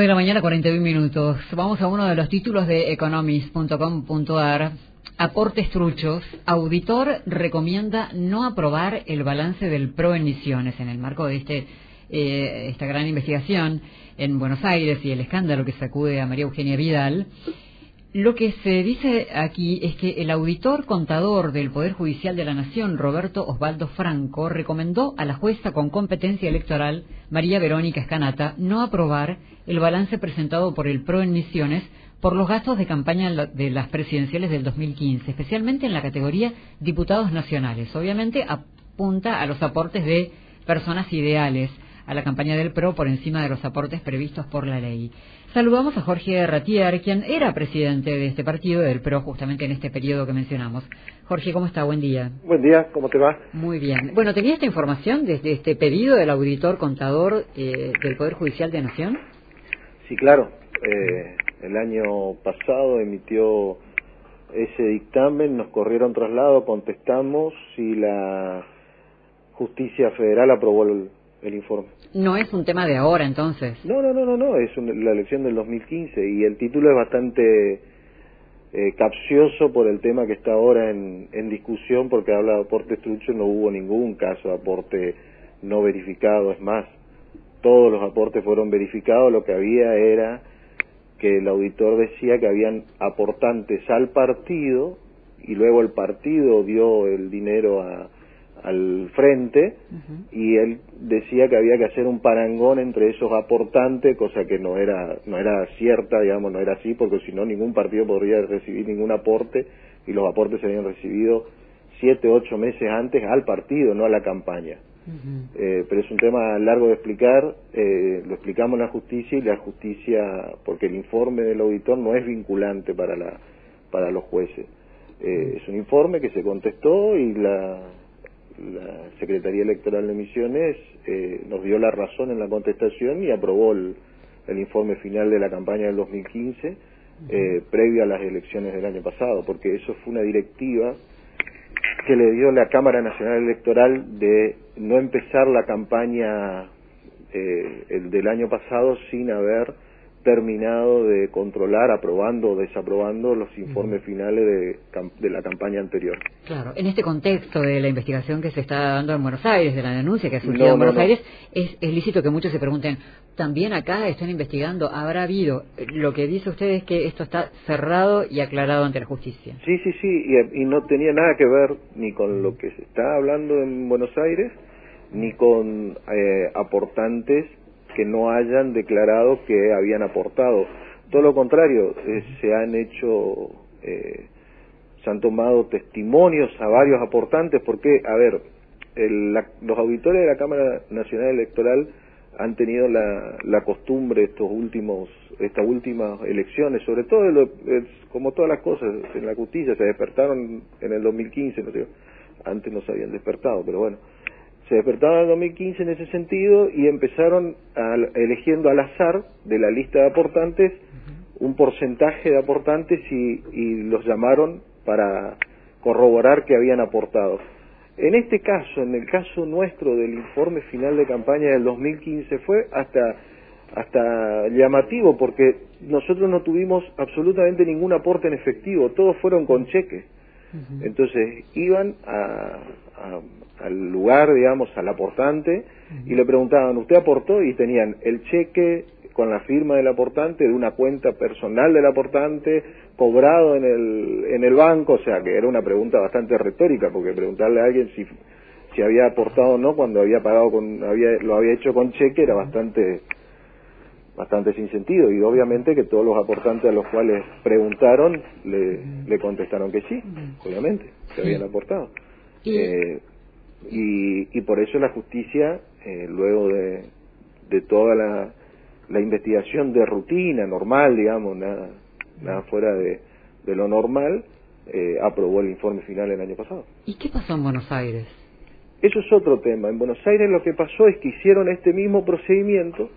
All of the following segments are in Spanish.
de la mañana, 41 minutos. Vamos a uno de los títulos de economist.com.ar. Aportes truchos. Auditor recomienda no aprobar el balance del PRO en Misiones en el marco de este, eh, esta gran investigación en Buenos Aires y el escándalo que sacude a María Eugenia Vidal. Lo que se dice aquí es que el auditor contador del Poder Judicial de la Nación, Roberto Osvaldo Franco, recomendó a la jueza con competencia electoral, María Verónica Escanata, no aprobar el balance presentado por el PRO en Misiones por los gastos de campaña de las presidenciales del 2015, especialmente en la categoría diputados nacionales. Obviamente apunta a los aportes de personas ideales a la campaña del PRO por encima de los aportes previstos por la ley. Saludamos a Jorge Ratier, quien era presidente de este partido, del PRO, justamente en este periodo que mencionamos. Jorge, ¿cómo está? Buen día. Buen día, ¿cómo te va? Muy bien. Bueno, ¿tenía esta información desde este pedido del auditor contador eh, del Poder Judicial de Nación? Sí, claro. Eh, el año pasado emitió ese dictamen, nos corrieron traslado, contestamos y la Justicia Federal aprobó el, el informe. No es un tema de ahora, entonces. No, no, no, no, no, es la elección del 2015 y el título es bastante eh, capcioso por el tema que está ahora en, en discusión porque habla de aporte trucho, no hubo ningún caso de aporte no verificado, es más, todos los aportes fueron verificados, lo que había era que el auditor decía que habían aportantes al partido y luego el partido dio el dinero a, al frente y él decía que había que hacer un parangón entre esos aportantes, cosa que no era no era cierta, digamos, no era así, porque si no ningún partido podría recibir ningún aporte y los aportes se habían recibido siete, ocho meses antes al partido, no a la campaña. eh, pero es un tema largo de explicar, eh, lo explicamos en la justicia y la justicia, porque el informe del auditor no es vinculante para, la, para los jueces. Eh, es un informe que se contestó y la, la Secretaría Electoral de Misiones eh, nos dio la razón en la contestación y aprobó el, el informe final de la campaña del 2015 eh, previo a las elecciones del año pasado, porque eso fue una directiva que le dio la Cámara Nacional Electoral de no empezar la campaña eh, el del año pasado sin haber terminado de controlar, aprobando o desaprobando los informes finales de, de, la campaña anterior. Claro, en este contexto de la investigación que se está dando en Buenos Aires, de la denuncia que ha surgido no, en Buenos no, no. Aires, es, es, lícito que muchos se pregunten, ¿también acá están investigando? ¿Habrá habido? Lo que dice usted es que esto está cerrado y aclarado ante la justicia. Sí, sí, sí, y, y no tenía nada que ver ni con lo que se está hablando en Buenos Aires, ni con eh, aportantes que no hayan declarado que habían aportado. Todo lo contrario, eh, se han hecho, eh, se han tomado testimonios a varios aportantes, porque, a ver, el, la, los auditores de la Cámara Nacional Electoral han tenido la, la costumbre estos últimos, estas últimas elecciones, sobre todo lo, es, como todas las cosas en la justicia, se despertaron en el 2015, no sé, antes no se habían despertado, pero bueno, se despertaron en el 2015 en ese sentido y empezaron a, eligiendo al azar de la lista de aportantes un porcentaje de aportantes y, y, los llamaron para corroborar que habían aportado. En este caso, en el caso nuestro del informe final de campaña del 2015 fue hasta hasta llamativo porque nosotros no tuvimos absolutamente ningún aporte en efectivo, todos fueron con cheque. Entonces iban a, a, al lugar, digamos, al aportante y le preguntaban, ¿usted aportó? Y tenían el cheque con la firma del aportante de una cuenta personal del aportante cobrado en el, en el banco, o sea que era una pregunta bastante retórica porque preguntarle a alguien si, si había aportado o no cuando había pagado con, había, lo había hecho con cheque era bastante bastante sin sentido y obviamente que todos los aportantes a los cuales preguntaron le, le contestaron que sí, obviamente, que habían aportado. Eh, y, y por eso la justicia, eh, luego de, de toda la, la investigación de rutina, normal, digamos, nada, nada fuera de, de lo normal, eh, aprobó el informe final el año pasado. ¿Y qué pasó en Buenos Aires? Eso es otro tema. En Buenos Aires lo que pasó es que hicieron este mismo procedimiento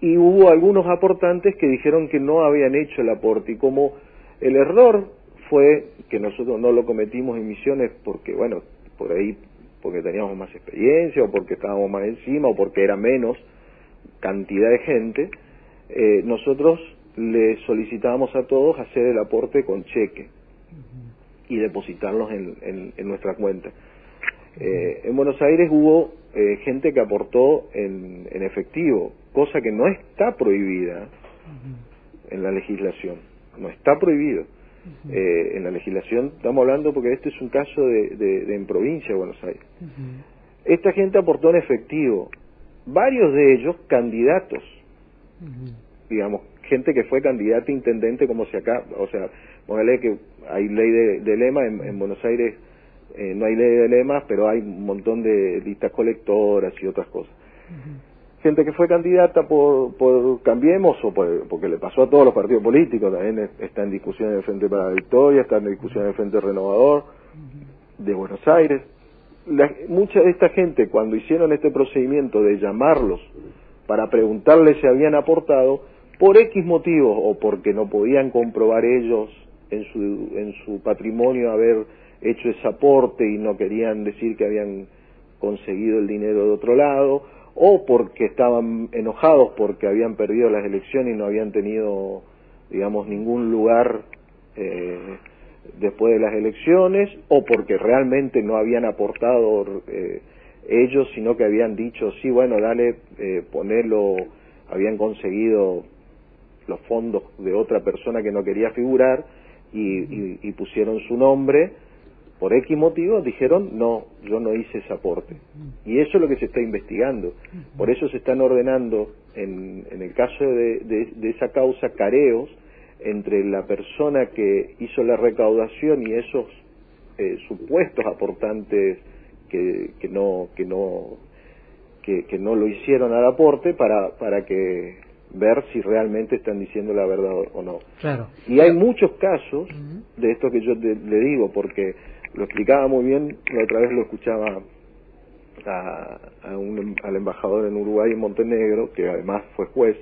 y hubo algunos aportantes que dijeron que no habían hecho el aporte y como el error fue que nosotros no lo cometimos en misiones porque bueno por ahí porque teníamos más experiencia o porque estábamos más encima o porque era menos cantidad de gente eh, nosotros le solicitábamos a todos hacer el aporte con cheque y depositarlos en, nuestra cuenta. Eh, en Buenos Aires hubo eh, gente que aportó en, efectivo, cosa que no está prohibida en la legislación, no está prohibido. Eh, en la legislación. Estamos hablando porque este es un caso de, en provincia de Buenos Aires. Esta gente aportó en efectivo, varios de ellos candidatos, digamos, gente que fue candidata a intendente como si acá, o sea, póngale que hay ley de, lema, en, Buenos Aires eh, no hay ley de lemas, pero hay un montón de listas colectoras y otras cosas. Gente que fue candidata por, por Cambiemos o porque le pasó a todos los partidos políticos, también está en discusión en el Frente para la Victoria, está en discusión en el Frente Renovador de Buenos Aires. mucha de esta gente, cuando hicieron este procedimiento de llamarlos para preguntarles si habían aportado, por X motivos o porque no podían comprobar ellos en su, en su patrimonio haber hecho ese aporte y no querían decir que habían conseguido el dinero de otro lado, o porque estaban enojados porque habían perdido las elecciones y no habían tenido, digamos, ningún lugar eh, después de las elecciones, o porque realmente no habían aportado eh, ellos, sino que habían dicho, sí, bueno, dale, eh, ponerlo, habían conseguido los fondos de otra persona que no quería figurar y, pusieron su nombre, por X motivo dijeron, no, yo no hice ese aporte. Y eso es lo que se está investigando. Por eso se están ordenando, en, en el caso de, esa causa, careos entre la persona que hizo la recaudación y esos eh, supuestos aportantes que, que no que no que, que, no lo hicieron al aporte para para que ver si realmente están diciendo la verdad o no. Claro. Y hay muchos casos de esto que yo le digo, porque lo explicaba muy bien, la otra vez lo escuchaba a, un, al embajador en Uruguay y Montenegro, que además fue juez,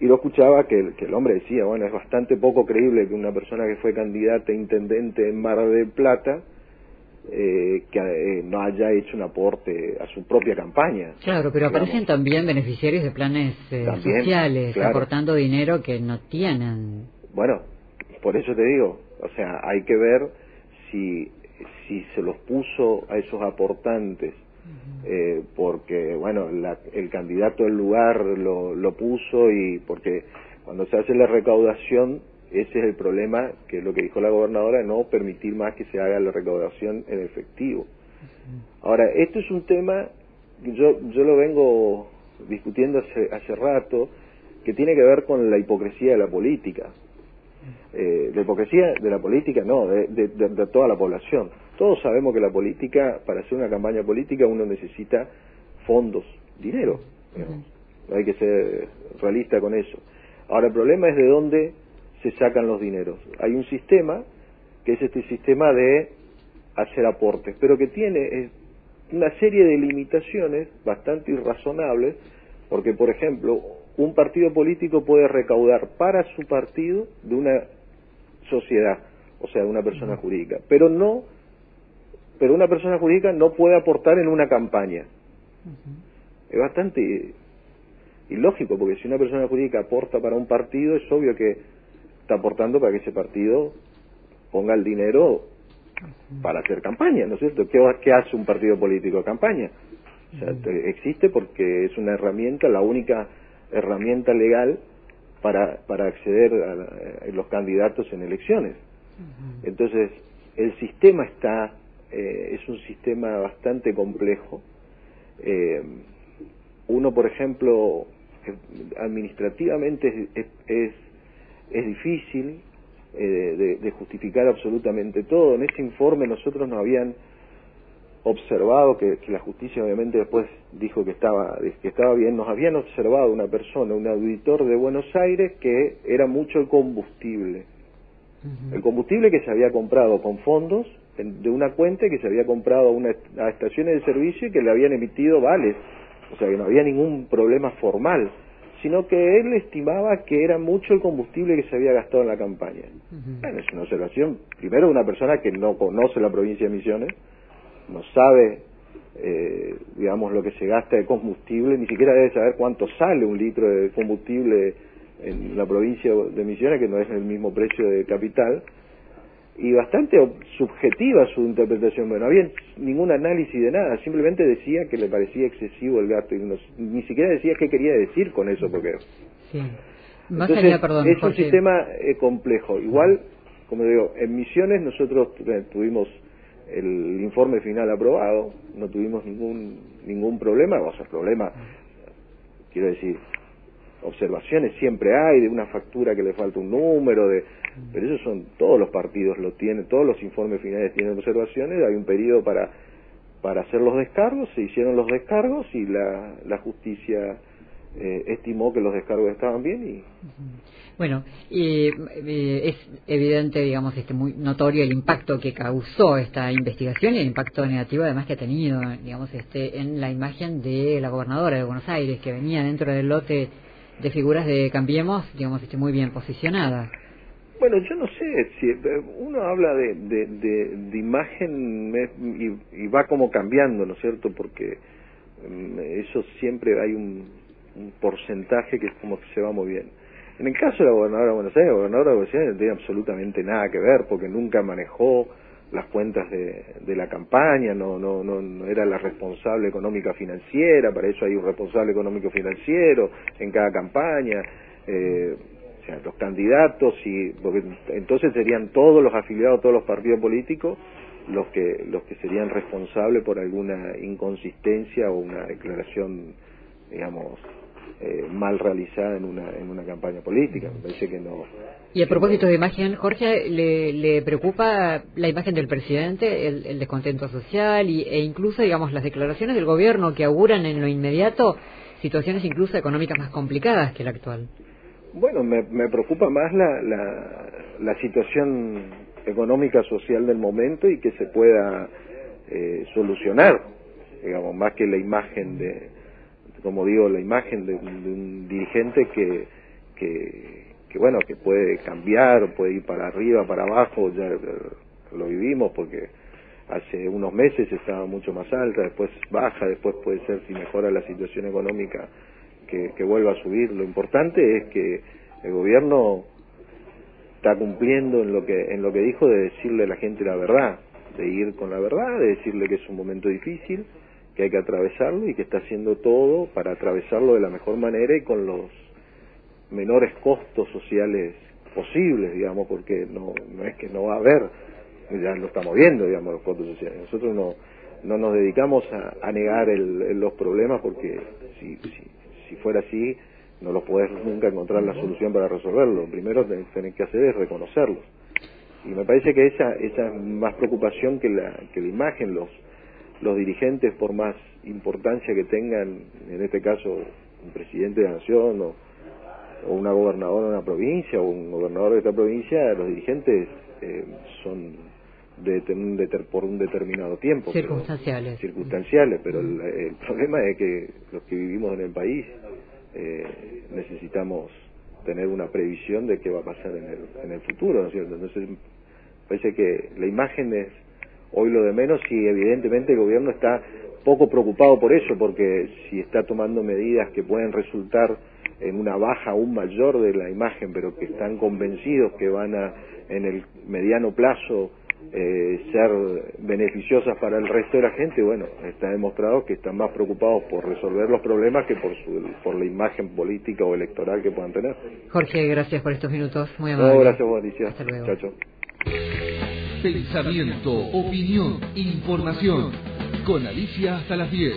y lo escuchaba que, que el hombre decía, bueno, es bastante poco creíble que una persona que fue candidata a intendente en Mar del Plata, eh, que eh, no haya hecho un aporte a su propia campaña. Claro, pero aparecen también beneficiarios de planes eh, sociales, aportando dinero que no tienen. Bueno, por eso te digo, o sea, hay que ver si, si se los puso a esos aportantes, porque, bueno, el candidato del lugar lo, lo puso y porque cuando se hace la recaudación ese es el problema, que es lo que dijo la gobernadora, no permitir más que se haga la recaudación en efectivo. Ahora, esto es un tema, yo, yo lo vengo discutiendo hace, hace rato, que tiene que ver con la hipocresía de la política. Eh, la hipocresía de la política, no, de, de, toda la población. Todos sabemos que la política, para hacer una campaña política, uno necesita fondos, dinero. Hay que ser realista con eso. Ahora, el problema es de dónde se sacan los dineros. Hay un sistema, que es este sistema de hacer aportes, pero que tiene una serie de limitaciones bastante irrazonables, porque, por ejemplo, un partido político puede recaudar para su partido de una sociedad, o sea, de una persona jurídica, pero no, pero una persona jurídica no puede aportar en una campaña. Es bastante ilógico, porque si una persona jurídica aporta para un partido, es obvio que está aportando para que ese partido ponga el dinero para hacer campaña, ¿no es cierto? ¿Qué, hace un partido político? Campaña. O sea, existe porque es una herramienta, la única herramienta legal para, para acceder a, los candidatos en elecciones. Entonces, el sistema está, eh, es un sistema bastante complejo. Eh, uno, por ejemplo, administrativamente es es difícil eh, de, justificar absolutamente todo. En ese informe nosotros nos habían observado que, la justicia obviamente después dijo que estaba que estaba bien nos habían observado una persona un auditor de Buenos Aires que era mucho el combustible. El combustible que se había comprado con fondos de una cuenta que se había comprado a, una, a estaciones de servicio y que le habían emitido vales. O sea que no había ningún problema formal sino que él estimaba que era mucho el combustible que se había gastado en la campaña. Bueno, es una observación, primero, de una persona que no conoce la provincia de Misiones, no sabe eh, digamos, lo que se gasta de combustible, ni siquiera debe saber cuánto sale un litro de combustible en la provincia de Misiones, que no es el mismo precio de capital, y bastante subjetiva su interpretación. Bueno, no había ningún análisis de nada, simplemente decía que le parecía excesivo el gasto, y ni siquiera decía qué quería decir con eso, porque... Sí. Entonces, perdón, es un sistema eh, complejo. Igual, como digo, en Misiones nosotros tuvimos el informe final aprobado, no tuvimos ningún ningún problema, o sea, problema, quiero decir, observaciones siempre hay de una factura que le falta un número, de pero eso son todos los partidos lo tienen, todos los informes finales tienen observaciones, hay un periodo para para hacer los descargos, se hicieron los descargos y la, la justicia eh, estimó que los descargos estaban bien y bueno, eh, es evidente, digamos, este muy notorio el impacto que causó esta investigación y el impacto negativo además que ha tenido, digamos, este en la imagen de la gobernadora de Buenos Aires que venía dentro del lote de figuras de Cambiemos, digamos, este muy bien posicionada. Bueno, yo no sé, si uno habla de, de, imagen y, y, va como cambiando, ¿no es cierto? Porque mm, eso siempre hay un, un porcentaje que es como que se va muy bien en el caso de la gobernadora de Buenos Aires, la gobernadora de Buenos Aires no tiene absolutamente nada que ver porque nunca manejó las cuentas de, de la campaña, no, no, no, era la responsable económica financiera, para eso hay un responsable económico financiero en cada campaña, eh, o sea, los candidatos y porque entonces serían todos los afiliados, todos los partidos políticos los que los que serían responsables por alguna inconsistencia o una declaración digamos eh, mal realizada en una, en una campaña política. Me parece que no. Y a propósito de imagen, Jorge, ¿le, le preocupa la imagen del presidente, el, descontento social y, e incluso, digamos, las declaraciones del gobierno que auguran en lo inmediato situaciones incluso económicas más complicadas que la actual? Bueno, me, me preocupa más la, la, la situación económica social del momento y que se pueda eh, solucionar, digamos, más que la imagen de, como digo, la imagen de un, dirigente que, que, bueno, que puede cambiar, puede ir para arriba, para abajo, ya lo vivimos porque hace unos meses estaba mucho más alta, después baja, después puede ser si mejora la situación económica que, que vuelva a subir. Lo importante es que el gobierno está cumpliendo en lo que en lo que dijo de decirle a la gente la verdad, de ir con la verdad, de decirle que es un momento difícil, que hay que atravesarlo y que está haciendo todo para atravesarlo de la mejor manera y con los menores costos sociales posibles, digamos, porque no, no es que no va a haber, ya lo estamos viendo, digamos, los costos sociales. Nosotros no, no nos dedicamos a, negar el, los problemas porque si, si, si, fuera así no los podés nunca encontrar la solución para resolverlo. Lo primero que tenés que hacer es reconocerlos. Y me parece que esa, esa es más preocupación que la, que la imagen, los los dirigentes, por más importancia que tengan, en este caso un presidente de la nación o, una gobernadora de una provincia o un gobernador de esta provincia, los dirigentes eh, son de, por un determinado tiempo. Circunstanciales. circunstanciales, pero el, problema es que los que vivimos en el país eh, necesitamos tener una previsión de qué va a pasar en el, en el futuro, ¿no es cierto? Entonces, parece que la imagen es hoy lo de menos y evidentemente el gobierno está poco preocupado por eso, porque si está tomando medidas que pueden resultar en una baja aún mayor de la imagen, pero que están convencidos que van a, en el mediano plazo, eh, ser beneficiosas para el resto de la gente, bueno, está demostrado que están más preocupados por resolver los problemas que por, su, por la imagen política o electoral que puedan tener. Jorge, gracias por estos minutos, muy amable. No, gracias, Alicia. Hasta luego. Chao, Pensamiento, opinión, información. Con Alicia hasta las 10.